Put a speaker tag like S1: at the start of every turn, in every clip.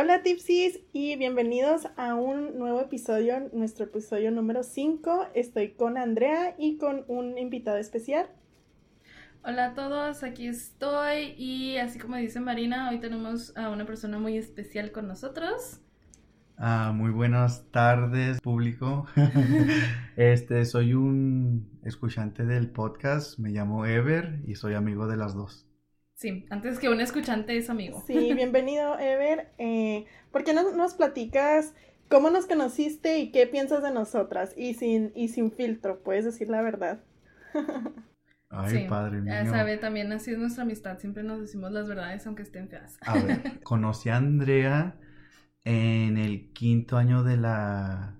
S1: Hola Tipsies y bienvenidos a un nuevo episodio, nuestro episodio número 5. Estoy con Andrea y con un invitado especial.
S2: Hola a todos, aquí estoy y así como dice Marina, hoy tenemos a una persona muy especial con nosotros.
S3: Ah, muy buenas tardes, público. este, soy un escuchante del podcast, me llamo Ever y soy amigo de las dos.
S2: Sí, antes que un escuchante es amigo.
S1: Sí, bienvenido, Ever. Eh, ¿Por qué no nos platicas cómo nos conociste y qué piensas de nosotras? Y sin, y sin filtro, puedes decir la verdad.
S3: Ay, padre mío.
S2: Ya sabe, también así es nuestra amistad. Siempre nos decimos las verdades, aunque estén feas.
S3: A ver, conocí a Andrea en el quinto año de la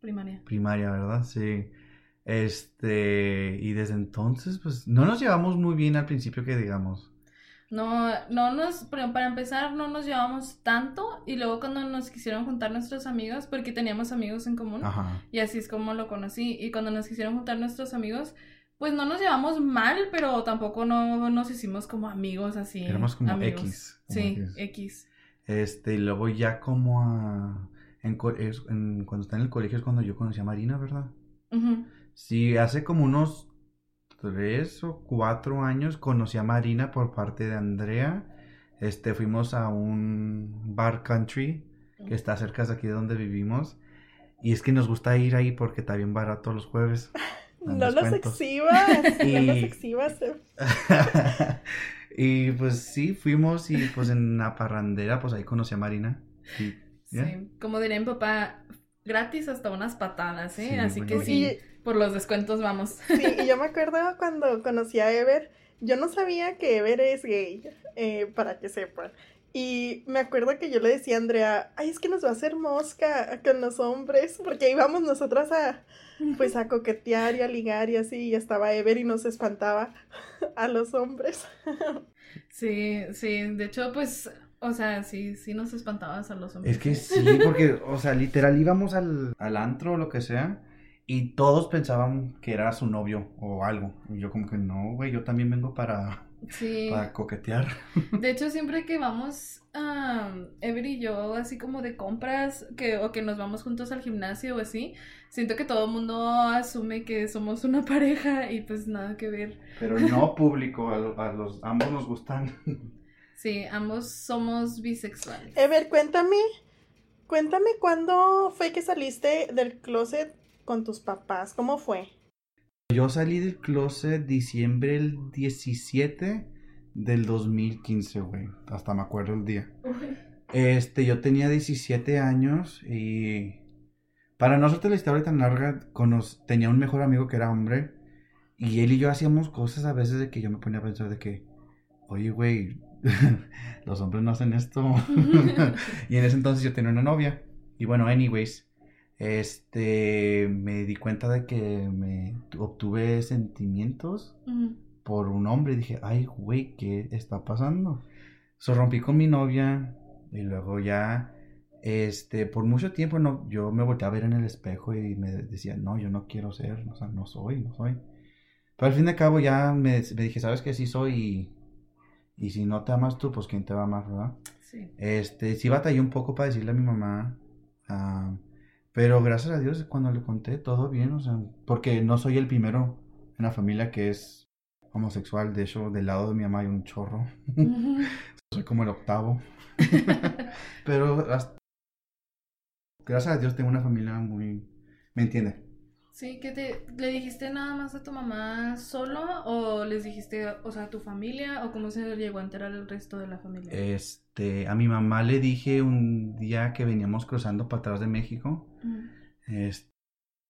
S2: Primaria.
S3: primaria, ¿verdad? Sí. Este, y desde entonces, pues, no nos llevamos muy bien al principio que digamos.
S2: No, no nos, para empezar, no nos llevamos tanto y luego cuando nos quisieron juntar nuestros amigos, porque teníamos amigos en común,
S3: Ajá.
S2: y así es como lo conocí, y cuando nos quisieron juntar nuestros amigos, pues no nos llevamos mal, pero tampoco no nos hicimos como amigos así.
S3: Éramos como
S2: amigos.
S3: X, como
S2: Sí,
S3: X.
S2: X.
S3: Este, y luego ya como a... En, en- cuando está en el colegio es cuando yo conocí a Marina, ¿verdad?
S2: Ujú.
S3: Sí, hace como unos tres o cuatro años conocí a Marina por parte de Andrea. Este, fuimos a un bar country que está cerca de aquí de donde vivimos. Y es que nos gusta ir ahí porque está bien barato los jueves.
S1: No los exhibas, no los exhibas. eh.
S3: y pues sí, fuimos y pues en la parrandera pues ahí conocí a Marina. Y.
S2: Sí, como diría mi papá, gratis hasta unas patadas, ¿eh?
S3: Sí,
S2: Así que sí,
S1: Y-
S2: por los descuentos vamos.
S1: Sí, y yo me acuerdo cuando conocí a Ever, yo no sabía que Ever es gay, eh, para que sepan. Y me acuerdo que yo le decía a Andrea, ay, es que nos va a hacer mosca con los hombres, porque íbamos nosotras a, pues, a coquetear y a ligar y así, y estaba Ever y nos espantaba a los hombres.
S2: Sí, sí, de hecho, pues, o sea, sí, sí nos espantabas a los hombres.
S3: Es que sí, porque, o sea, literal íbamos al, al antro o lo que sea y todos pensaban que era su novio o algo. Y yo como que no, güey, yo también vengo para,
S2: Sí,
S3: para coquetear.
S2: de hecho, siempre que vamos, um, Ever y yo, así como de compras, que, o que nos vamos juntos al gimnasio o así, siento que todo el mundo asume que somos una pareja y pues nada que ver.
S3: Pero no público, a, a los ambos nos gustan.
S2: Sí, ambos somos bisexuales.
S1: Ever, cuéntame, cuéntame cuándo fue que saliste del closet con tus papás, ¿cómo fue?
S3: Yo salí del closet diciembre el 17 del 2015, güey. Hasta me acuerdo el día. Este, yo tenía 17 años y para no hacerte la historia tan larga, cono- tenía un mejor amigo que era hombre y él y yo hacíamos cosas a veces de que yo me ponía a pensar de que, oye, güey, los hombres no hacen esto. y en ese entonces yo tenía una novia y bueno, anyways, este, me di cuenta de que me obtuve sentimientos por un hombre y dije, ay, güey, ¿qué está pasando? So, rompí con mi novia y luego ya, este, por mucho tiempo no, yo me volteé a ver en el espejo y me decía, no, yo no quiero ser, o sea, no soy, no soy. Pero al fin de cabo ya me, me dije, ¿sabes qué? Sí soy y, y si no te amas tú, pues ¿quién te va a amar, verdad?
S2: Sí.
S3: Este, sí batallé un poco para decirle a mi mamá, ah, pero gracias a Dios cuando le conté todo bien, o sea, porque no soy el primero en la familia que es homosexual, de hecho, del lado de mi mamá hay un chorro, soy como el octavo, pero hasta- gracias a Dios tengo una familia muy, ¿me entiende?
S2: Sí, que te le dijiste nada más a tu mamá solo o les dijiste, o sea, a tu familia o cómo se llegó a enterar el resto de la familia?
S3: Este, a mi mamá le dije un día que veníamos cruzando para atrás de México,
S2: Ujú.
S3: este,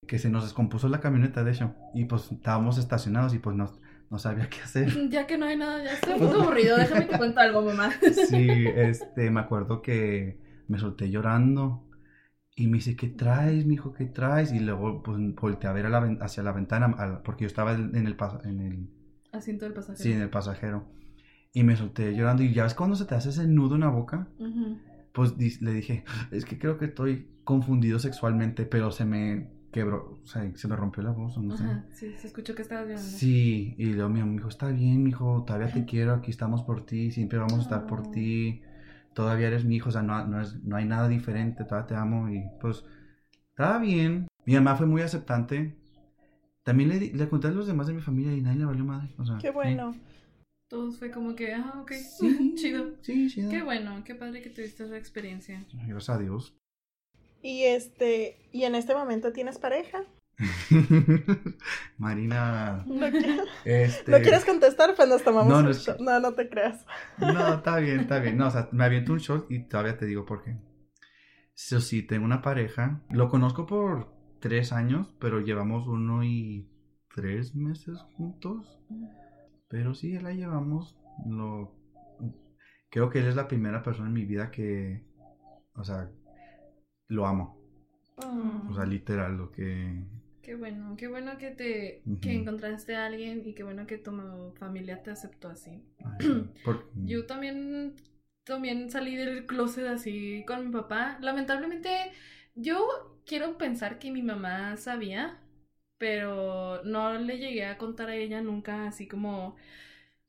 S3: que se nos descompuso la camioneta, de hecho, y pues estábamos estacionados y pues no, no sabía qué hacer.
S2: Ya que no hay nada, ya estoy un poco aburrido, déjame te cuento algo, mamá.
S3: Sí, este, me acuerdo que me solté llorando y me dice, ¿qué traes, mijo? ¿Qué traes? Y luego pues volteé a ver a la hacia la ventana al- porque yo estaba en el, en el,
S2: Asiento del pasajero.
S3: sí, en el pasajero y me solté llorando y ya ves cuando se te hace ese nudo en la boca,
S2: Ujú.
S3: pues le dije, es que creo que estoy confundido sexualmente, pero se me quebró, o sea, se me rompió la voz, o no sé.
S2: Sí, se escuchó que estabas llorando.
S3: Sí, y luego mi amigo está bien, mijo, todavía te quiero, aquí estamos por ti, siempre vamos a estar por ti. Todavía eres mi hijo, o sea, no, no, es, no hay nada diferente, todavía te amo y pues estaba bien. Mi mamá fue muy aceptante. También le, le conté a los demás de mi familia y nadie le valió madre. O sea,
S1: Qué bueno.
S2: Todos fue como que, ah, ok,
S3: Sí.
S2: chido.
S3: Sí, sí.
S2: Qué bueno, qué padre que tuviste esa experiencia.
S3: Gracias a Dios.
S1: Y este, y en este momento tienes pareja.
S3: Marina,
S1: ¿No,
S3: este...
S1: ¿no quieres contestar? Pues nos tomamos
S3: No,
S1: un
S3: no
S1: shot. No, no te creas.
S3: No, está bien, está bien. No, o sea, me aviento un shot y todavía te digo por qué. So, sí, tengo una pareja. Lo conozco por tres años, pero llevamos uno y tres meses juntos. Pero sí, la llevamos. Lo... Creo que él es la primera persona en mi vida que, o sea, lo amo.
S1: Mm.
S3: O sea, literal, lo que...
S2: Qué bueno, qué bueno que te que encontraste a alguien y qué bueno que tu familia te aceptó así.
S3: ay, sí, por-
S2: Yo también, también salí del closet así con mi papá. Lamentablemente, yo quiero pensar que mi mamá sabía, pero no le llegué a contar a ella nunca, así como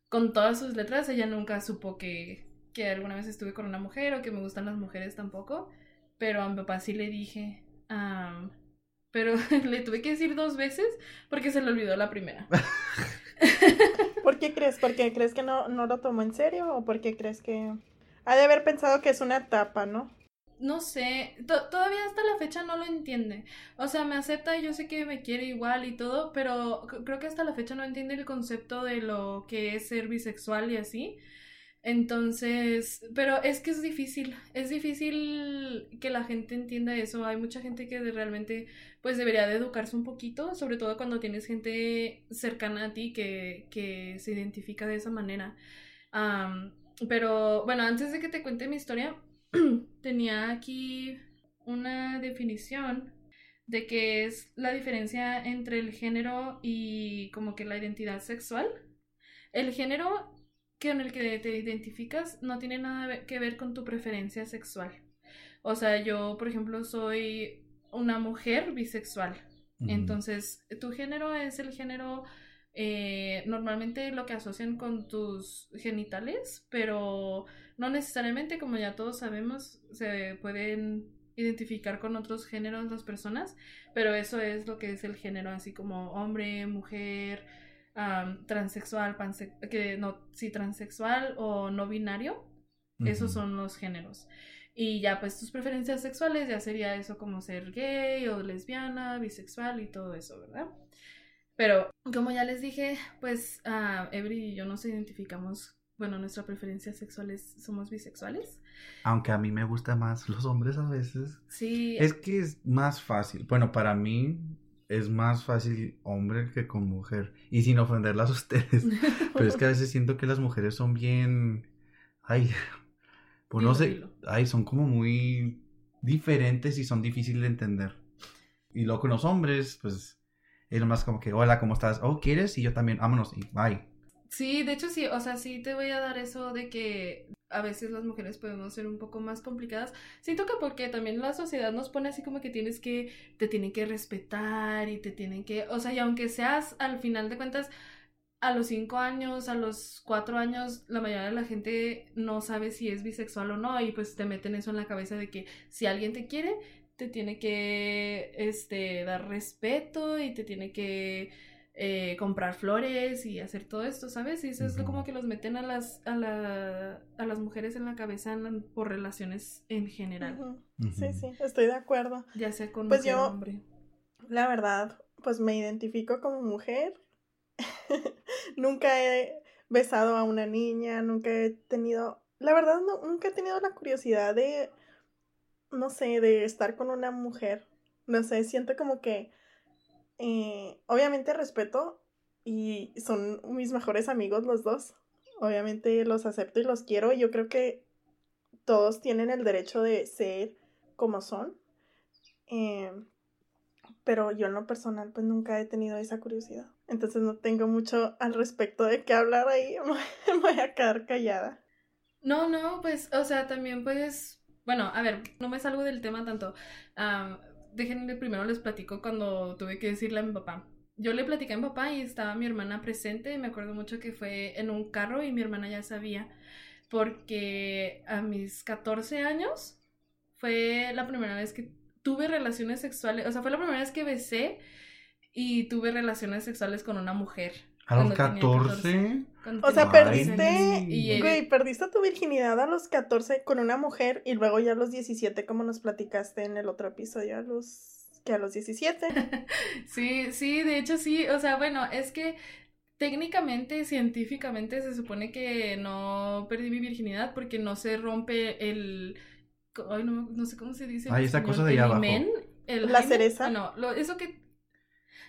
S2: con todas sus letras. Ella nunca supo que, que alguna vez estuve con una mujer o que me gustan las mujeres tampoco. Pero a mi papá sí le dije. am, pero le tuve que decir dos veces porque se le olvidó la primera.
S1: ¿Por qué crees? ¿Por qué crees que no, no lo tomó en serio? ¿O por qué crees que ha de haber pensado que es una etapa, no?
S2: No sé, to- todavía hasta la fecha no lo entiende. O sea, me acepta y yo sé que me quiere igual y todo, pero creo que hasta la fecha no entiende el concepto de lo que es ser bisexual y así. Entonces, pero es que es difícil, es difícil que la gente entienda eso. Hay mucha gente que realmente pues debería de educarse un poquito, sobre todo cuando tienes gente cercana a ti que, que se identifica de esa manera. Pero bueno, antes de que te cuente mi historia, tenía aquí una definición de qué es la diferencia entre el género y como que la identidad sexual. El género con el que te identificas no tiene nada que ver con tu preferencia sexual. O sea, yo, por ejemplo, soy una mujer bisexual. Entonces, tu género es el género eh, normalmente lo que asocian con tus genitales, pero no necesariamente, como ya todos sabemos, se pueden identificar con otros géneros las personas, pero eso es lo que es el género, así como hombre, mujer, am, transexual, panse- que no, sí, transexual o no binario. Esos
S3: Ujú.
S2: son los géneros. Y ya pues tus preferencias sexuales ya sería eso como ser gay o lesbiana, bisexual y todo eso, ¿verdad? Pero como ya les dije, pues ah, Every y yo nos identificamos, bueno, nuestra preferencia sexual es, somos bisexuales.
S3: Aunque a mí me gustan más los hombres a veces.
S2: Sí,
S3: Es que es más fácil. Bueno, para mí es más fácil hombre que con mujer. Y sin ofenderlas a ustedes. Pero es que a veces siento que las mujeres son bien. Ay, pues no sé. Ay, son como muy diferentes y son difíciles de entender. Y luego con los hombres, pues es más como que, hola, ¿cómo estás? Oh, ¿quieres? Y yo también, vámonos. Y bye.
S2: Sí, de hecho sí, o sea, sí te voy a dar eso de que a veces las mujeres podemos ser un poco más complicadas. Siento que porque también la sociedad nos pone así como que tienes que, te tienen que respetar y te tienen que, o sea, y aunque seas al final de cuentas a los cinco años, a los cuatro años, la mayoría de la gente no sabe si es bisexual o no y pues te meten eso en la cabeza de que si alguien te quiere, te tiene que, este, dar respeto y te tiene que eh, comprar flores y hacer todo esto, ¿sabes? Y eso es como que los meten a las, a la, a las mujeres en la cabeza en- por relaciones en general.
S1: Sí, sí, estoy de acuerdo.
S2: ya sea con
S1: Pues
S2: mujer
S1: yo-
S2: hombre.
S1: La verdad, pues me identifico como mujer. nunca he besado a una niña, nunca he tenido, la verdad, no, nunca he tenido la curiosidad de, no sé, de estar con una mujer. No sé, siento como que, obviamente respeto y son mis mejores amigos los dos. Obviamente los acepto y los quiero. Yo creo que todos tienen el derecho de ser como son. Eh, pero yo en lo personal pues nunca he tenido esa curiosidad. Entonces no tengo mucho al respecto de qué hablar ahí. Me voy a quedar callada.
S2: No, no, pues, o sea, también puedes, bueno, a ver, no me salgo del tema tanto. Déjenme primero les platico cuando tuve que decirle a mi papá. Yo le platicé a mi papá y estaba mi hermana presente. Me acuerdo mucho que fue en un carro y mi hermana ya sabía. porque a mis 14 años fue la primera vez que tuve relaciones sexuales, o sea, fue la primera vez que besé y tuve relaciones sexuales con una mujer.
S3: ¿A los
S2: cuando tenía
S3: 14?
S2: cuando
S1: O sea, perdiste,
S2: 14 años. Y,
S1: güey, perdiste tu virginidad a los 14 con una mujer y luego ya a los 17, como nos platicaste en el otro episodio, a los que a los 17.
S2: Sí, sí, de hecho sí, o sea, bueno, es que técnicamente, científicamente se supone que no perdí mi virginidad porque no se rompe el... Ay, no, no sé cómo se dice.
S3: Ay, esa cosa de
S2: el
S3: allá abajo.
S2: himen, el
S1: La cereza.
S2: No, lo- eso que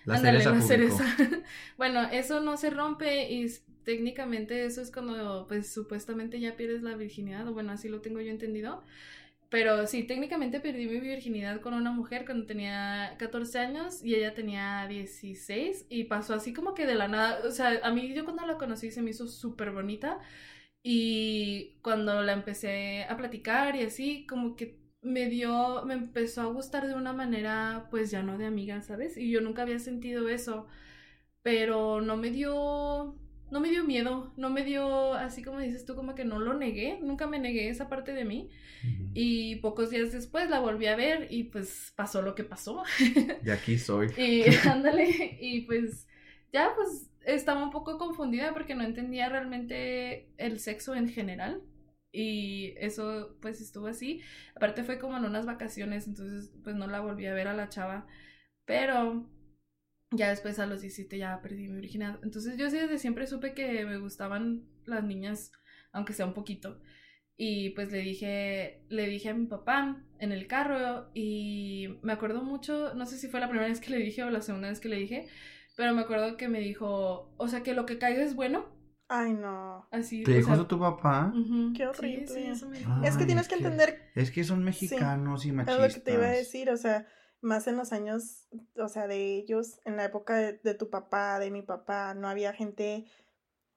S3: La
S2: Ándale,
S3: cereza
S2: la cereza. bueno, eso no se rompe y técnicamente eso es cuando, pues, supuestamente ya pierdes la virginidad, o bueno, así lo tengo yo entendido. Pero sí, técnicamente perdí mi virginidad con una mujer cuando tenía 14 años y ella tenía 16 y pasó así como que de la nada, o sea, a mí yo cuando la conocí se me hizo súper bonita y cuando la empecé a platicar y así, como que me dio, me empezó a gustar de una manera, pues ya no de amiga, ¿sabes? Y yo nunca había sentido eso, pero no me dio, no me dio miedo, no me dio, así como dices tú, como que no lo negué, nunca me negué esa parte de mí. Y pocos días después la volví a ver y pues pasó lo que pasó.
S3: Y aquí soy.
S2: Y ándale, y pues ya pues estaba un poco confundida porque no entendía realmente el sexo en general. Y eso pues estuvo así. Aparte fue como en unas vacaciones, entonces pues no la volví a ver a la chava. Pero ya después a los 17 ya perdí mi virginidad. Entonces yo sí desde siempre supe que me gustaban las niñas, aunque sea un poquito. Y pues le dije, le dije a mi papá en el carro y me acuerdo mucho, no sé si fue la primera vez que le dije o la segunda vez que le dije, pero me acuerdo que me dijo, o sea, que lo que caiga es bueno,
S1: Ay, no.
S2: así.
S3: ¿Te dijo
S2: sea,
S3: eso tu papá?
S1: Qué
S2: sí,
S1: horrible.
S2: sí, eso me.
S3: Ah,
S1: es que tienes
S3: es
S1: que
S3: que-
S1: entender,
S3: Es que son mexicanos y
S1: es
S3: machistas.
S1: lo que te iba a decir, o sea, más en los años, o sea, de ellos, en la época de, de tu papá, de mi papá, no había gente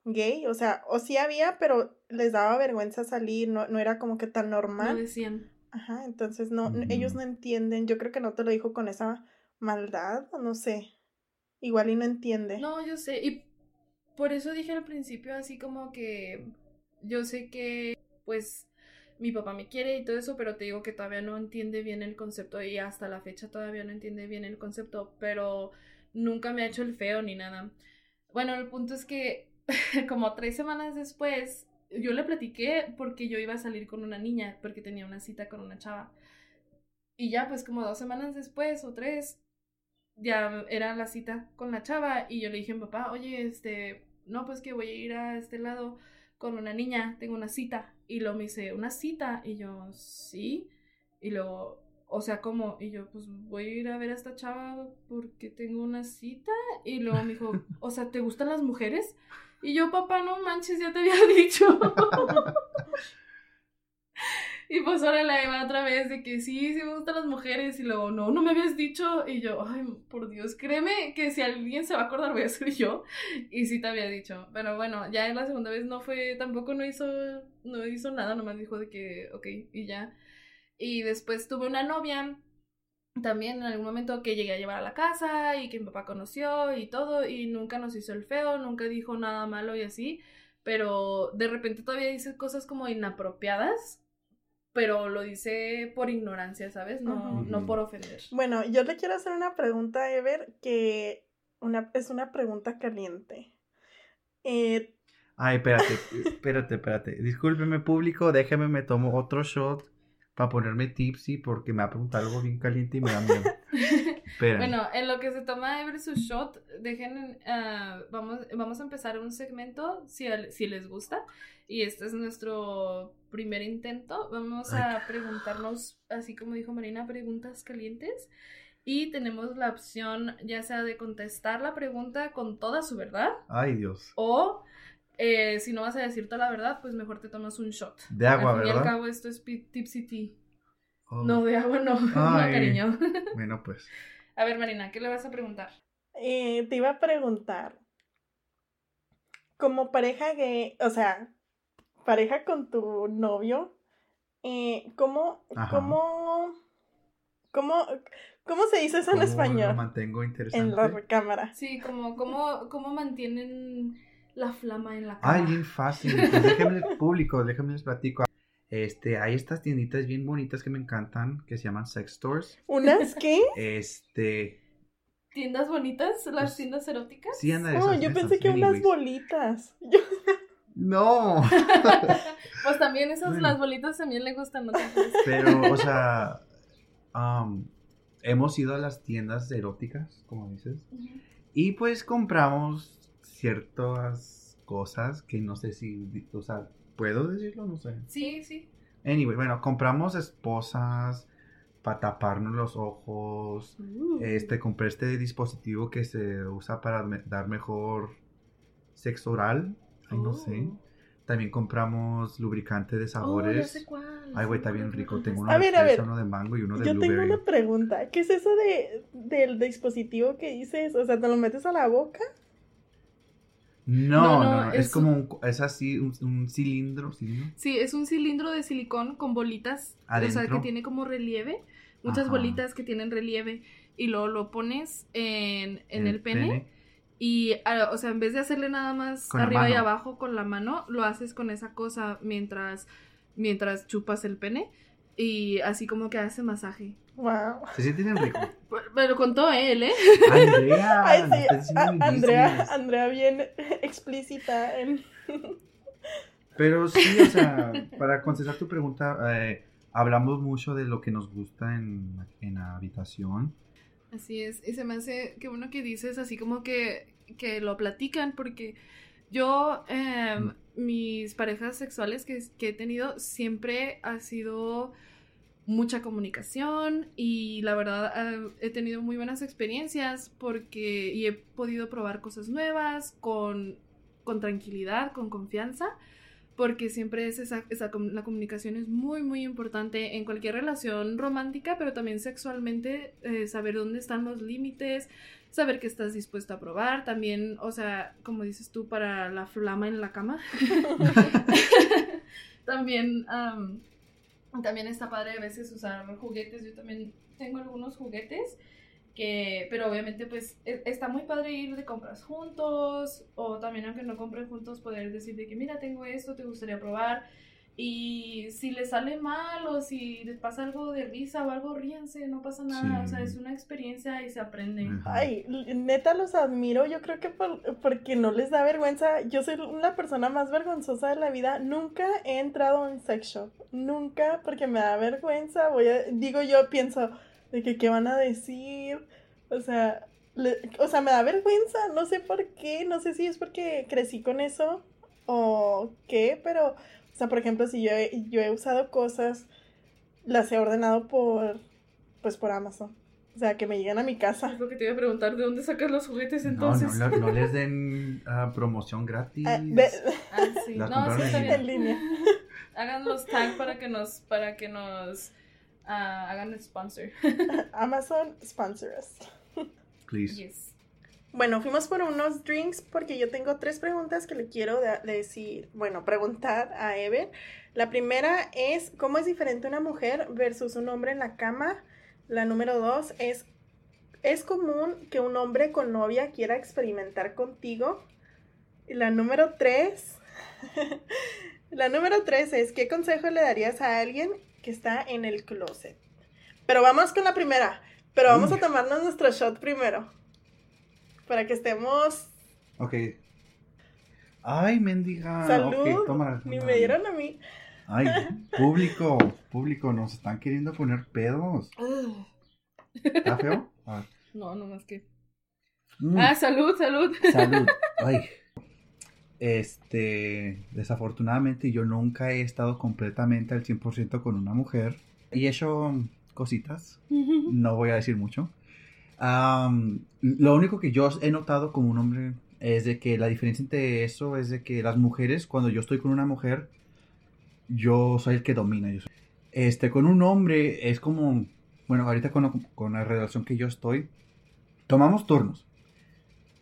S1: gay, o sea, o sí había, pero les daba vergüenza salir, no, no era como que tan
S2: No
S1: normal.
S2: decían.
S1: Ajá, entonces no, ellos no entienden, yo creo que no te lo dijo con esa maldad, o no sé, igual y no entiende.
S2: No, yo sé, y por eso dije al principio así como que yo sé que pues mi papá me quiere y todo eso, pero te digo que todavía no entiende bien el concepto y hasta la fecha todavía no entiende bien el concepto, pero nunca me ha hecho el feo ni nada. Bueno, el punto es que como tres semanas después yo le platiqué porque yo iba a salir con una niña, porque tenía una cita con una chava. Y ya pues como dos semanas después o tres, ya era la cita con la chava y yo le dije a mi papá, oye, este, no, pues que voy a ir a este lado con una niña, tengo una cita. Y luego me dice, ¿una cita? Y yo, sí. Y luego, o sea, ¿cómo? Y yo, pues voy a ir a ver a esta chava porque tengo una cita. Y luego me dijo, o sea, ¿te gustan las mujeres? Y yo, papá, no manches, ya te había dicho. Y pues ahora la iba otra vez de que sí, sí me gustan las mujeres y luego no, no me habías dicho y yo, ay, por Dios, créeme que si alguien se va a acordar voy a ser yo y sí te había dicho, pero bueno, ya en la segunda vez no fue, tampoco no hizo, no hizo nada, nomás dijo de que, ok, y ya. Y después tuve una novia también en algún momento que llegué a llevar a la casa y que mi papá conoció y todo y nunca nos hizo el feo, nunca dijo nada malo y así, pero de repente todavía dice cosas como inapropiadas pero lo dice por ignorancia, ¿sabes? No,
S1: Ujú.
S2: no por ofender.
S1: Bueno, yo le quiero hacer una pregunta a Ever que una, es una pregunta caliente. Eh,
S3: Ay, espérate, espérate, espérate. Discúlpeme, público, déjeme, me tomo otro shot para ponerme tipsy porque me va a preguntar algo bien caliente y me da miedo. Espera.
S2: bueno, en lo que se toma Ever su shot, dejen, ah, vamos, vamos a empezar un segmento, si, al- si les gusta, y este es nuestro primer intento. Vamos a preguntarnos, así como dijo Marina, preguntas calientes. Y tenemos la opción ya sea de contestar la pregunta con toda su verdad,
S3: Ay, Dios.
S2: o eh, si no vas a decir toda la verdad, pues mejor te tomas un shot.
S3: De agua,
S2: al fin y al
S3: ¿verdad?
S2: cabo, esto es tipsy tea.
S3: Oh,
S2: No, de agua no, no,
S3: Ay.
S2: cariño.
S3: Bueno, pues.
S2: A ver, Marina, ¿qué le vas a preguntar?
S1: eh, te iba a preguntar, como pareja gay, o sea, pareja con tu novio, eh, ¿cómo, cómo, cómo, cómo se dice eso en
S3: ¿Cómo Lo
S1: español?
S3: mantengo
S1: En
S3: interesante.
S1: la recámara.
S2: Sí, como, ¿cómo, cómo mantienen la flama en la cama?
S3: Ay, bien fácil. Pues déjenme público, déjenme les platico. Este, hay estas tienditas bien bonitas que me encantan, que se llaman sex stores.
S1: ¿Unas qué?
S3: Este,
S2: ¿Tiendas bonitas? ¿Las
S3: Pues,
S2: tiendas eróticas?
S3: sí anda
S1: No,
S3: esas,
S1: yo
S3: esas,
S1: pensé que unas bolitas. Yo-
S3: No,
S2: Pues también esas,
S3: Bueno.
S2: las bolitas también le gustan, ¿no?
S3: pero, o sea, um, hemos ido a las tiendas eróticas, como dices, y pues compramos ciertas cosas que no sé si, o sea, ¿puedo decirlo? No sé.
S2: Sí, sí.
S3: Anyway, bueno, compramos esposas para taparnos los ojos.
S1: Uh.
S3: Este, compré este dispositivo que se usa para me- dar mejor sexo oral. Ay, no sé.
S2: Oh.
S3: También compramos lubricante de
S2: Oh, ya
S3: sabores.
S2: sé cuál.
S3: Ay, güey, está bien rico. Tengo uno
S1: A
S3: de
S1: ver,
S3: fresa, uno de mango y uno de
S1: Yo tengo una pregunta. ¿Qué es eso de, del dispositivo que dices? O sea, ¿te lo metes a la boca?
S3: No,
S2: No,
S3: no, es,
S2: es
S3: como un, es así, un, un cilindro, cilindro.
S2: Sí, es un cilindro de silicón con bolitas, o sea,
S3: Adentro.
S2: que tiene como relieve, muchas
S3: Ajá.
S2: bolitas que tienen relieve, y luego lo pones en, en el, pene, y, ah, o sea, en vez de hacerle nada más
S3: Con
S2: arriba y abajo con la mano, lo haces con esa cosa mientras, mientras chupas el pene, y así como que hace masaje.
S1: Wow.
S3: Se siente bien rico.
S2: Pero- Me lo contó él, ¿eh?
S3: Andrea,
S1: Ay, sí. Andrea. Andrea bien explícita en...
S3: Pero sí, o sea, para contestar tu pregunta, eh, hablamos mucho de lo que nos gusta en, en la habitación.
S2: Así es, y se me hace que bueno que dices así como que, que lo platican, porque yo, em, mis parejas sexuales que, que he tenido siempre ha sido mucha comunicación y la verdad eh, he tenido muy buenas experiencias porque y he podido probar cosas nuevas con, con tranquilidad, con confianza porque siempre es esa, esa la comunicación es muy muy importante en cualquier relación romántica, pero también sexualmente eh, saber dónde están los límites, saber que estás dispuesto a probar, también, o sea, como dices tú para la flama en la cama. también am, también está padre a veces usar juguetes, yo también tengo algunos juguetes que, pero obviamente pues e- está muy padre ir de compras juntos o también aunque no compren juntos poder decir de que mira tengo esto, te gustaría probar y si les sale mal o si les pasa algo de risa o algo ríense, no pasa nada,
S3: Sí.
S2: o sea es una experiencia y se aprende.
S1: Ay, neta los admiro, yo creo que por- porque no les da vergüenza. Yo soy la persona más vergonzosa de la vida. Nunca he entrado a un sex shop. Nunca, porque me da vergüenza. Voy a, digo yo, pienso de que qué van a decir. O sea, le- o sea, me da vergüenza. No sé por qué. No sé si es porque crecí con eso o qué, pero, sea, por ejemplo, si yo he, yo he usado cosas, las he ordenado por, pues por Amazon. O sea, que me llegan a mi casa.
S2: Es lo que te iba a preguntar, ¿de dónde sacas los juguetes entonces?
S3: no, no, no les den ah, promoción gratis.
S1: Ah, de-
S2: Ah, sí.
S3: Las
S2: No, sí, está
S3: en
S1: en línea.
S2: Hagan los tag para que nos, para que nos ah, hagan el sponsor.
S1: Amazon sponsor us.
S3: Please.
S2: Yes.
S1: Bueno, fuimos por unos drinks porque yo tengo tres preguntas que le quiero decir, bueno, preguntar a Ever. La primera es, ¿cómo es diferente una mujer versus un hombre en la cama? La número dos es, ¿es común que un hombre con novia quiera experimentar contigo? Y la número tres, la número tres es, ¿qué consejo le darías a alguien que está en el closet? Pero vamos con la primera, pero vamos a tomarnos nuestro shot primero. Para que estemos.
S3: Ok. Ay, mendiga.
S1: Salud.
S3: Ok, toma,
S1: Ni me dieron a mí.
S3: Ay, público, público, nos están queriendo poner pedos. ¿Está feo? Ah.
S2: No, no más que.
S3: Mm,
S2: Ah, salud, salud.
S3: salud. Ay. Este, desafortunadamente yo nunca he estado completamente al 100% con una mujer. Y he hecho cositas, no voy a decir mucho. Am, lo único que yo he notado como un hombre es de que la diferencia entre eso es de que las mujeres, cuando yo estoy con una mujer, yo soy el que domina. Yo soy- Este, con un hombre es como, bueno, ahorita con, con la relación que yo estoy, tomamos turnos.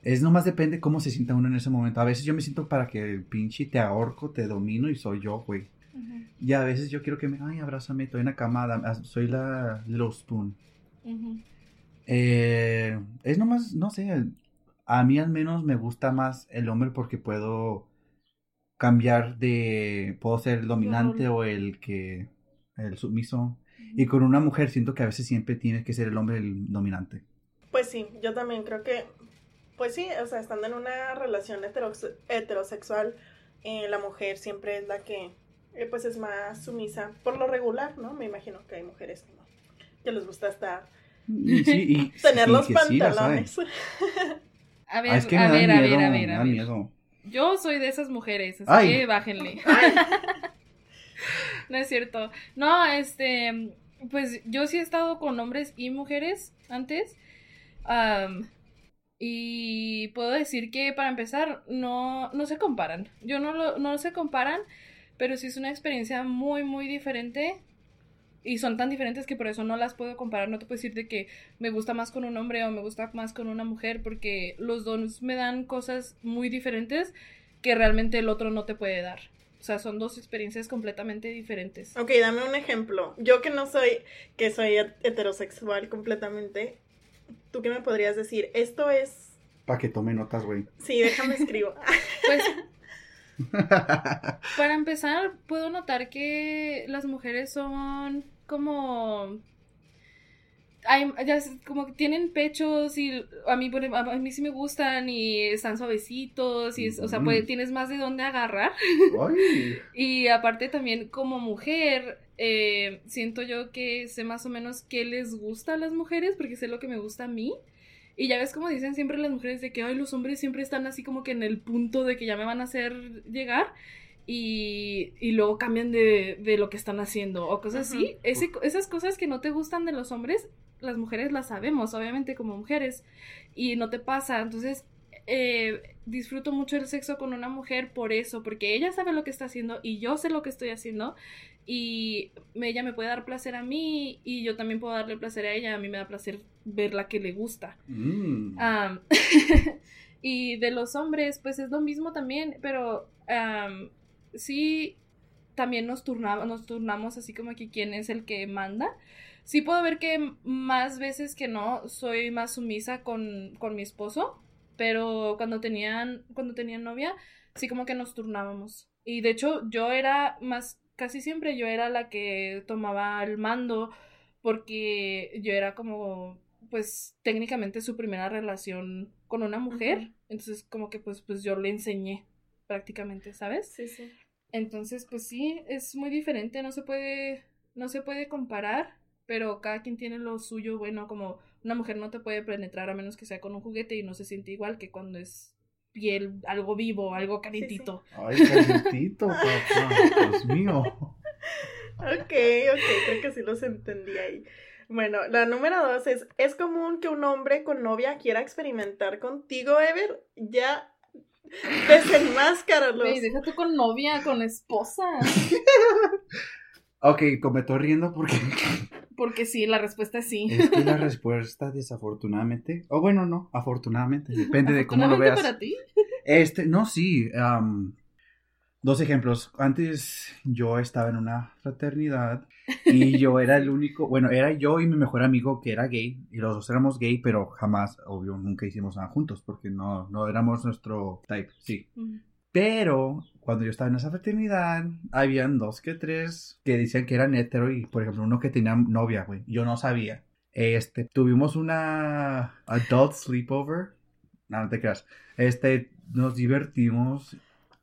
S3: Es nomás depende cómo se sienta uno en ese momento. A veces yo me siento para que pinche te ahorco, te domino y soy yo, güey.
S2: Ujú,
S3: Y a veces yo quiero que me, ay, abrázame, estoy en la cama, dame- soy la Little Spoon.
S2: ujú.
S3: Eh, es nomás, no sé, a mí al menos me gusta más el hombre porque puedo cambiar de, puedo ser el dominante o el que, el sumiso. Y con una mujer siento que a veces siempre tiene que ser el hombre el dominante.
S1: Pues sí, yo también creo que, pues sí, o sea, estando en una relación heterosexual, eh, la mujer siempre es la que, eh, pues es más sumisa, por lo regular, ¿no? Me imagino que hay mujeres que, que les gusta estar,
S3: Y sí, y-
S1: tener
S3: y
S1: los
S3: sí,
S1: pantalones.
S2: A ver,
S3: Ah, es que
S2: a
S3: me da
S2: ver, a ver, a ver, a ver.
S3: miedo.
S2: Yo soy de esas mujeres, así
S3: Ay.
S2: que bájenle. no es cierto. No, este, pues yo sí he estado con hombres y mujeres antes. y puedo decir que para empezar, no, no se comparan. Yo no, lo, no se comparan, pero sí es una experiencia muy, muy diferente. Y son tan diferentes que por eso no las puedo comparar. No te puedo decir de que me gusta más con un hombre o me gusta más con una mujer, porque los dos me dan cosas muy diferentes que realmente el otro no te puede dar. O sea, son dos experiencias completamente diferentes.
S1: Ok, dame un ejemplo. Yo que no soy, que soy heterosexual completamente, ¿tú qué me podrías decir? Esto es...
S3: Para que tome notas, güey.
S1: Sí, déjame escribo.
S2: Pues Para empezar, puedo notar que las mujeres son como... Hay, ya como que tienen pechos y a mí, por- a mí sí me gustan y están suavecitos y es- o sea, pues, tienes más de dónde agarrar. Y aparte también como mujer, eh, siento yo que sé más o menos qué les gusta a las mujeres, porque sé lo que me gusta a mí. Y ya ves como dicen siempre las mujeres de que, ay, los hombres siempre están así como que en el punto de que ya me van a hacer llegar. Y, y luego cambian de, de lo que están haciendo o cosas así. Ese- esas cosas que no te gustan de los hombres, las mujeres las sabemos, obviamente como mujeres. Y no te pasa. Entonces, eh, disfruto mucho el sexo con una mujer por eso, porque ella sabe lo que está haciendo y yo sé lo que estoy haciendo y ella me puede dar placer a mí y yo también puedo darle placer a ella, a mí me da placer ver la que le gusta.
S3: Mm.
S2: Y de los hombres, pues es lo mismo también, pero sí, también nos, turnamos nos turnamos así como que quién es el que manda. Sí puedo ver que más veces que no soy más sumisa con, con mi esposo, pero cuando tenían, cuando tenían novia, sí como que nos turnábamos. Y de hecho yo era más, casi siempre yo era la que tomaba el mando porque yo era como, pues técnicamente su primera relación con una mujer. Entonces como que pues, pues yo le enseñé prácticamente, ¿sabes?
S1: Sí, sí.
S2: Entonces, pues sí, es muy diferente, no se puede, no se puede comparar, pero cada quien tiene lo suyo, bueno, como una mujer no te puede penetrar a menos que sea con un juguete y no se siente igual que cuando es piel, algo vivo, algo calientito.
S3: Ay, calientito, papá. Dios mío.
S1: Ok, ok, creo que sí los entendí ahí. Bueno, la número dos es, ¿es común que un hombre con novia quiera experimentar contigo, Ever? Ya desenmáscaralos.
S2: Güey, deja tú con novia, con esposa.
S3: Ok, me estoy riendo porque
S2: Porque sí, la respuesta es sí.
S3: es que la respuesta desafortunadamente, o bueno, no, afortunadamente, depende de cómo lo veas.
S2: para ti.
S3: Este, no, sí. dos ejemplos. Antes yo estaba en una fraternidad y yo era el único, bueno, era yo y mi mejor amigo que era gay y los dos éramos gay, pero jamás, obvio, nunca hicimos nada juntos porque no, no éramos nuestro type, sí.
S2: Mm.
S3: Pero cuando yo estaba en esa fraternidad, habían dos que tres que decían que eran hetero y, por ejemplo, uno que tenía novia, güey. Yo no sabía. Este, tuvimos una adult sleepover. No, no te creas. Este, nos divertimos.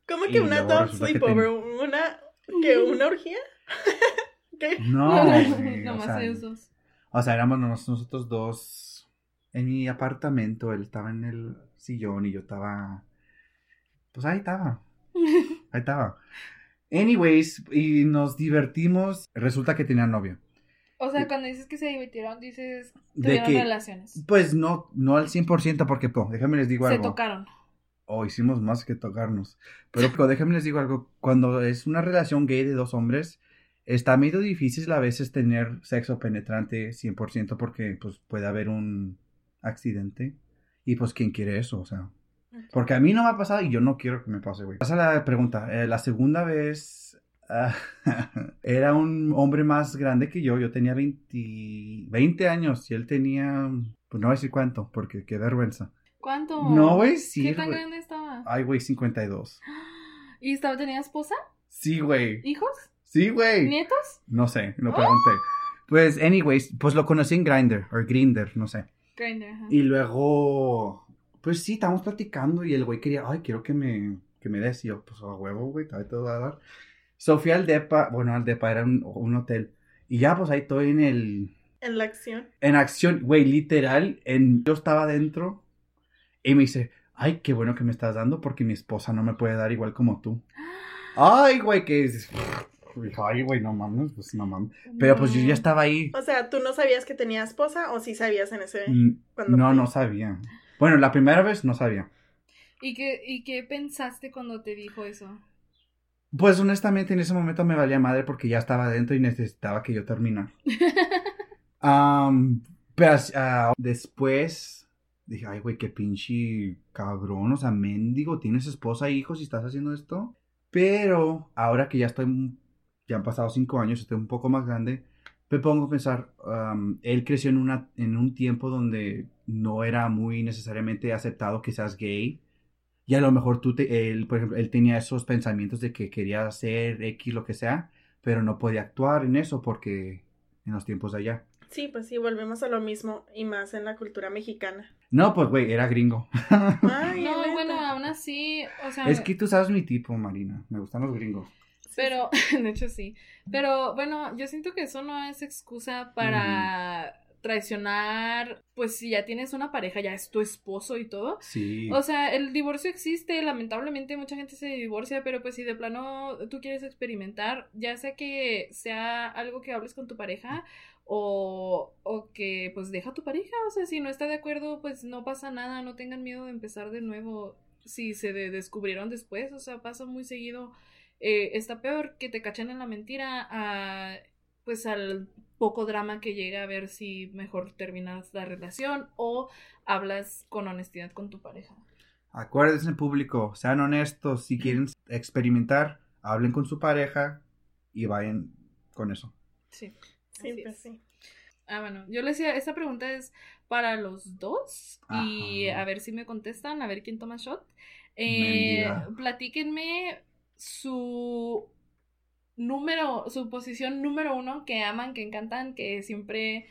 S1: ¿Cómo que una adult
S3: que
S1: sleepover? ¿Una, ¿qué, ¿Una orgía? ¿Qué?
S3: No,
S2: No, no,
S3: güey, o,
S2: nomás
S3: sea,
S2: esos.
S3: o sea, éramos nos- nosotros dos en mi apartamento. Él estaba en el sillón y yo estaba. Pues ahí estaba. Ahí estaba. Anyways, y nos divertimos. Resulta que tenía novia.
S2: O sea, cuando dices que se divirtieron, dices
S3: De
S2: tuvieron
S3: que,
S2: relaciones.
S3: pues no, no al 100% porque, déjame les digo
S2: Se
S3: algo.
S2: tocaron.
S3: O hicimos más que tocarnos. Pero, pero déjame les digo algo. Cuando es una relación gay de dos hombres, está medio difícil a veces tener sexo penetrante 100% porque, pues, puede haber un accidente. Y, pues, ¿quién quiere eso? O sea, porque a mí no me ha pasado y yo no quiero que me pase, güey. Pasa la pregunta. Eh, la segunda vez ah, era un hombre más grande que yo. Yo tenía 20, 20 años y él tenía, pues no voy a decir cuánto, porque qué vergüenza.
S2: ¿Cuánto?
S3: No, güey, sí,
S2: ¿Qué tan grande estaba?
S3: Ay, güey, 52.
S2: ¿Y estaba, tenía esposa?
S3: Sí, güey.
S2: ¿Hijos?
S3: Sí, güey.
S2: ¿Nietos?
S3: No sé, lo pregunté. Pues, anyways, pues lo conocí en Grindr, o Grinder, no sé.
S2: Grindr, ajá.
S3: Y luego, pues sí, estábamos platicando y el güey quería, ay, quiero que me, que me des. Y yo, pues a huevo, güey, te te voy a dar. So fui al depa, bueno, al depa era un, un hotel. Y ya, pues ahí estoy en el,
S1: En la acción.
S3: en acción, güey, literal, en, yo estaba adentro y me dice, ay, qué bueno que me estás dando porque mi esposa no me puede dar igual como tú. Ay, güey, que. Ay, güey, no mames, pues no mames. Pero pues yo ya estaba ahí.
S1: O sea, ¿tú no sabías que tenía esposa o sí sabías en ese...
S3: Mm,
S1: cuando
S3: No,
S1: fue?
S3: no sabía. Bueno, la primera vez no sabía.
S2: ¿Y qué, ¿Y qué pensaste cuando te dijo eso?
S3: Pues honestamente en ese momento me valía madre porque ya estaba adentro y necesitaba que yo terminara. Am, pero ah, después dije, ay, güey, qué pinche cabrón, o sea, mendigo, tienes esposa e hijos y estás haciendo esto. Pero ahora que ya estoy, ya han pasado cinco años, estoy un poco más grande, me pongo a pensar, él creció en, una, en un tiempo donde no era muy necesariamente aceptado que seas gay. Y a lo mejor tú, te, él, por ejemplo, él tenía esos pensamientos de que quería hacer X, lo que sea, pero no podía actuar en eso porque en los tiempos de allá.
S1: Sí, pues sí, volvemos a lo mismo y más en la cultura mexicana.
S3: No, pues, güey, era gringo.
S1: Ay,
S2: No,
S1: neta.
S2: bueno, aún así, o sea...
S3: Es que tú sabes mi tipo, Marina. Me gustan los gringos.
S2: Pero, de hecho sí. Pero bueno, yo siento que eso no es excusa para traicionar, pues si ya tienes una pareja, ya es tu esposo y todo.
S3: Sí.
S2: O sea, el divorcio existe, lamentablemente mucha gente se divorcia, pero pues si de plano tú quieres experimentar, ya sea que sea algo que hables con tu pareja o, o que pues deja a tu pareja, o sea, si no está de acuerdo, pues no pasa nada, no tengan miedo de empezar de nuevo si se de- descubrieron después, o sea, pasa muy seguido. Eh, está peor que te cachen en la mentira a pues al poco drama que llega a ver si mejor terminas la relación o hablas con honestidad con tu pareja.
S3: Acuérdense, público, sean honestos. Si quieren experimentar, hablen con su pareja y vayan con eso.
S2: Sí. Es.
S1: sí.
S2: Ah, bueno, yo les decía, esta pregunta es para los dos y a ver si me contestan, a ver quién toma shot. Eh, platíquenme su número, su posición número uno que aman, que encantan, que siempre,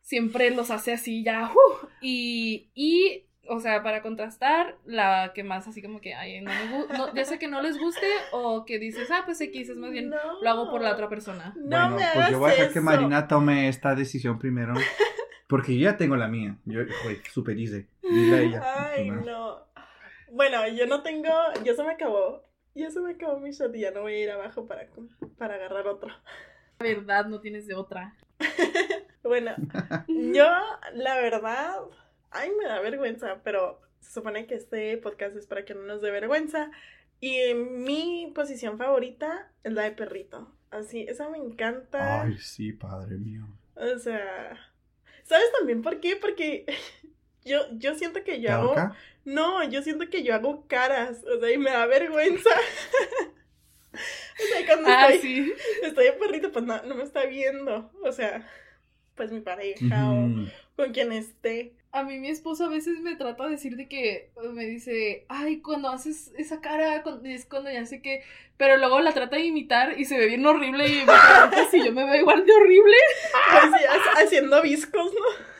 S2: siempre los hace así ya, ¡uh! y, y, o sea, para contrastar, la que más así como que, ay, no me no, ya sé que no les guste o que dices, ah, pues X es más bien,
S1: No.
S2: lo hago por la otra persona.
S1: No
S3: bueno,
S1: me
S3: pues yo voy a dejar que. Marina tome esta decisión primero. Porque yo ya tengo la mía. Yo, güey, super. Dile a ella.
S1: Ay, no. Bueno, yo no tengo, ya se me acabó. Ya se me acabó mi shot y ya no voy a ir abajo para, para agarrar otro.
S2: La verdad, no tienes de otra.
S1: Bueno, yo, la verdad, ay, me da vergüenza, pero se supone que este podcast es para que no nos dé vergüenza. Y mi posición favorita es la de perrito. Así, esa me encanta.
S3: Ay, sí, padre mío.
S1: O sea, ¿sabes también por qué? Porque yo, yo siento que yo
S3: ¿Te
S1: hago... No, yo siento que yo hago caras, o sea, y me da vergüenza. o sea, cuando
S2: Ah,
S1: estoy,
S2: sí.
S1: estoy de perrito, pues no, no me está viendo. O sea, pues mi pareja o con quien esté.
S2: A mí mi esposo a veces me trata de decir de que me dice, ay, cuando haces esa cara es cuando ya sé que, pero luego la trata de imitar y se ve bien horrible y me pregunta si yo me veo igual de horrible.
S1: Pues sí, ha- haciendo viscos, ¿no?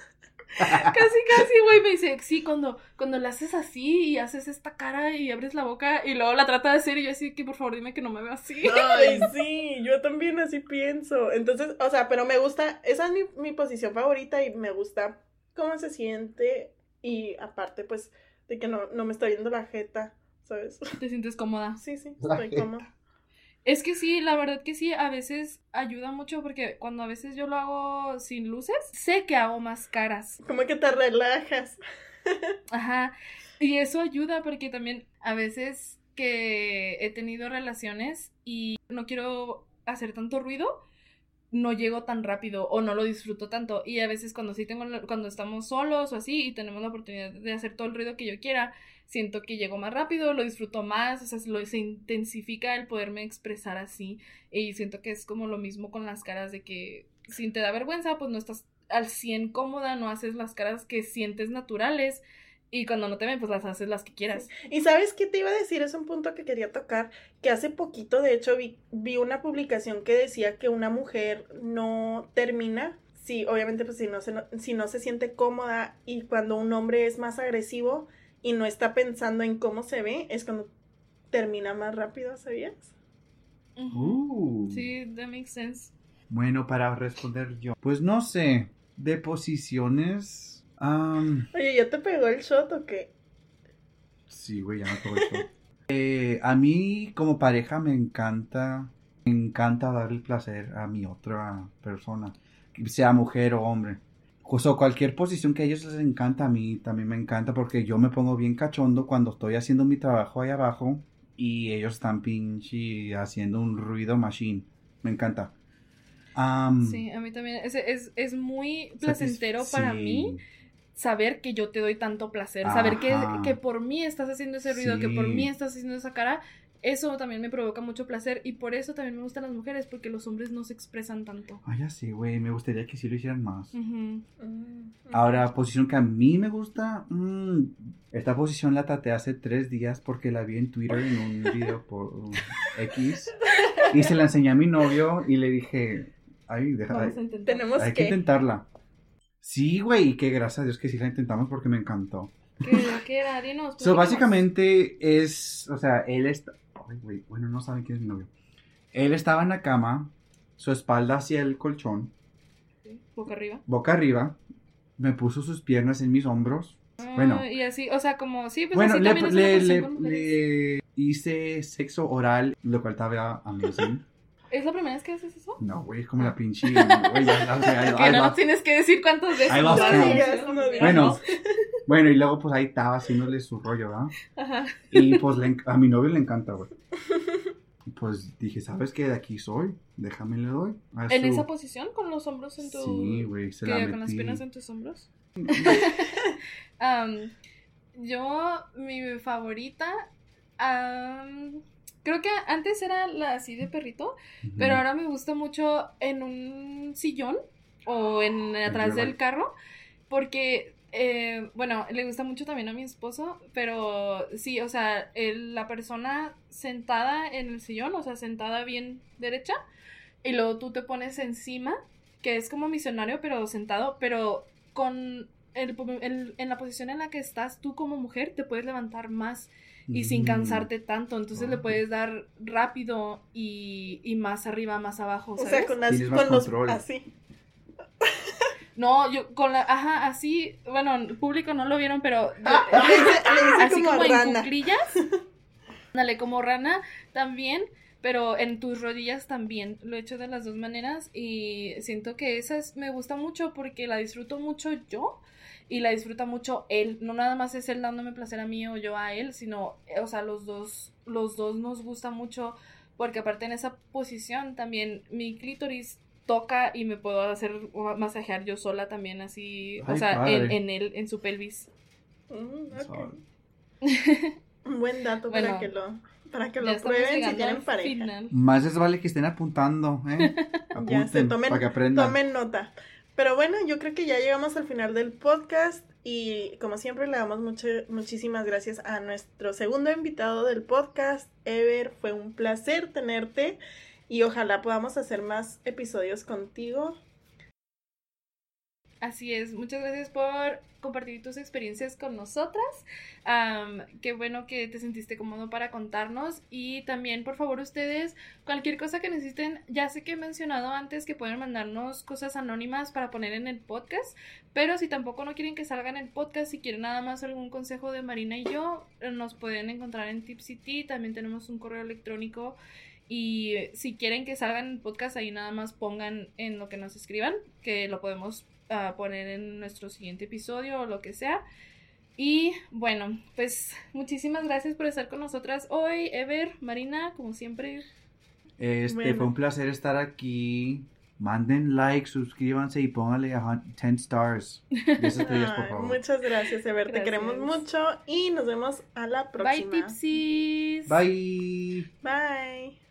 S2: Casi, casi, güey, me dice, sí, cuando, cuando la haces así y haces esta cara y abres la boca y luego la trata de hacer y yo así que por favor dime que no me veo así.
S1: Ay, sí, yo también así pienso. Entonces, o sea, pero me gusta, esa es mi, mi posición favorita y me gusta cómo se siente y aparte, pues, de que no, no me está viendo la jeta, ¿sabes?
S2: ¿Te sientes cómoda?
S1: Sí, sí, estoy cómoda.
S2: Es que sí, la verdad que sí, a veces ayuda mucho porque cuando a veces yo lo hago sin luces, sé que hago más caras.
S1: Como que te relajas.
S2: Ajá. Y eso ayuda porque también a veces que he tenido relaciones y no quiero hacer tanto ruido, no llego tan rápido o no lo disfruto tanto. Y a veces cuando sí tengo, cuando estamos solos o así y tenemos la oportunidad de hacer todo el ruido que yo quiera, siento que llego más rápido, lo disfruto más, o sea, lo, se intensifica el poderme expresar así. Y siento que es como lo mismo con las caras de que si te da vergüenza, pues no estás al 100 cómoda, no haces las caras que sientes naturales Y cuando no te ven, pues las haces las que quieras.
S1: Y sabes qué te iba a decir, es un punto que quería tocar, que hace poquito, de hecho, vi, vi una publicación que decía que una mujer no termina, sí, obviamente, pues si no, se, si no se siente cómoda y cuando un hombre es más agresivo y no está pensando en cómo se ve, es cuando termina más rápido, ¿sabías?
S2: Uh. Sí, that makes sense.
S3: Bueno, para responder yo, pues no sé, de posiciones
S1: Oye, ¿ya te pegó el shot o qué?
S3: Sí, güey, ya me pegó el shot. Eh, a mí, como pareja, me encanta, me encanta dar el placer a mi otra persona, sea mujer o hombre. O cualquier posición que a ellos les encanta, a mí también me encanta porque yo me pongo bien cachondo cuando estoy haciendo mi trabajo ahí abajo y ellos están pinche haciendo un ruido machine. Me encanta.
S2: sí, a mí también. Es, es, es muy placentero para mí saber que yo te doy tanto placer, saber que, que, por mí estás haciendo ese ruido, que por mí estás haciendo esa cara, eso también me provoca mucho placer y por eso también me gustan las mujeres, porque los hombres no se expresan tanto.
S3: Ay, así, güey, me gustaría que sí lo hicieran más. Mm, Ahora, posición que a mí me gusta, mm, esta posición la traté hace tres días porque la vi en Twitter en un video por X y se la enseñé a mi novio y le dije, ay, déjala,
S1: Tenemos
S3: hay que intentarla. Sí, güey, y que gracias a Dios que sí la intentamos porque me encantó.
S2: ¿Qué era? Dinos.
S3: So, básicamente es, o sea, él está, ay, güey, bueno, no saben quién es mi novio. Él estaba en la cama, su espalda hacia el colchón.
S2: Boca arriba.
S3: Boca arriba. Me puso sus piernas en mis hombros. Ah, bueno.
S2: Y así, o sea, como, sí, pues
S3: bueno,
S2: así
S3: le,
S2: también
S3: le, le, le, hice sexo oral, lo cual estaba amazing.
S2: ¿Es la primera vez que haces eso?
S3: No, güey, es como la pinche. Güey,
S2: ya, que no tienes que decir cuántas veces.
S3: bueno, bueno, y luego pues ahí estaba haciéndole su rollo, ¿verdad? Ajá. Y pues a mi novio le encanta, güey. Pues dije, ¿sabes qué? De aquí soy, déjame le doy.
S2: ¿En esa posición? ¿Con los hombros en tu...?
S3: Sí, güey, se
S2: la metí. ¿Con las piernas en tus hombros? yo, mi favorita... Creo que antes era la así de perrito, pero ahora me gusta mucho en un sillón o en atrás del carro, porque, eh, bueno, le gusta mucho también a mi esposo, pero sí, o sea, la persona sentada en el sillón, o sea, sentada bien derecha, y luego tú te pones encima, que es como misionario, pero sentado, pero con el, en la posición en la que estás tú como mujer, te puedes levantar más y sin mm. cansarte tanto. Entonces le puedes dar rápido y, y más arriba, más abajo. ¿sabes?
S1: O sea, con, las, con los así.
S2: No, yo con la, ajá, así, bueno, el público no lo vieron, pero
S1: ah, así como,
S2: en cuclillas. Dale, como rana también, pero en tus rodillas también. Lo he hecho de las dos maneras y siento que esa es, me gusta mucho porque la disfruto mucho yo y la disfruta mucho él. No nada más es él dándome placer a mí o yo a él, sino, eh, o sea, los dos, los dos nos gusta mucho porque aparte en esa posición también mi clítoris toca y me puedo hacer masajear yo sola también así, o sea, en, él, en su pelvis.
S1: Mm, Un buen dato para que lo para que lo prueben si tienen pareja.
S3: Más les vale que estén apuntando, ¿eh? Apunten, para que aprendan.
S1: Tomen nota. Pero bueno, yo creo que ya llegamos al final del podcast y como siempre le damos mucho, muchísimas gracias a nuestro segundo invitado del podcast, Ever. Fue un placer tenerte y ojalá podamos hacer más episodios contigo.
S2: Así es, muchas gracias por compartir tus experiencias con nosotras. qué bueno que te sentiste cómodo para contarnos. Y también, por favor, ustedes, cualquier cosa que necesiten, ya sé que he mencionado antes que pueden mandarnos cosas anónimas para poner en el podcast, pero si tampoco no quieren que salga en el podcast, si quieren nada más algún consejo de Marina y yo, nos pueden encontrar en Tipsity. También tenemos un correo electrónico. Y si quieren que salga en el podcast, ahí nada más pongan en lo que nos escriban, que lo podemos a poner en nuestro siguiente episodio o lo que sea. Y bueno, pues muchísimas gracias por estar con nosotras hoy, Ever, Marina, como siempre.
S3: Este, fue un placer estar aquí. Manden like, suscríbanse y pónganle a 10 stars.
S1: Muchas gracias, Ever. Te queremos mucho y nos vemos a la próxima.
S2: Bye, Tipsies.
S3: Bye.
S1: Bye.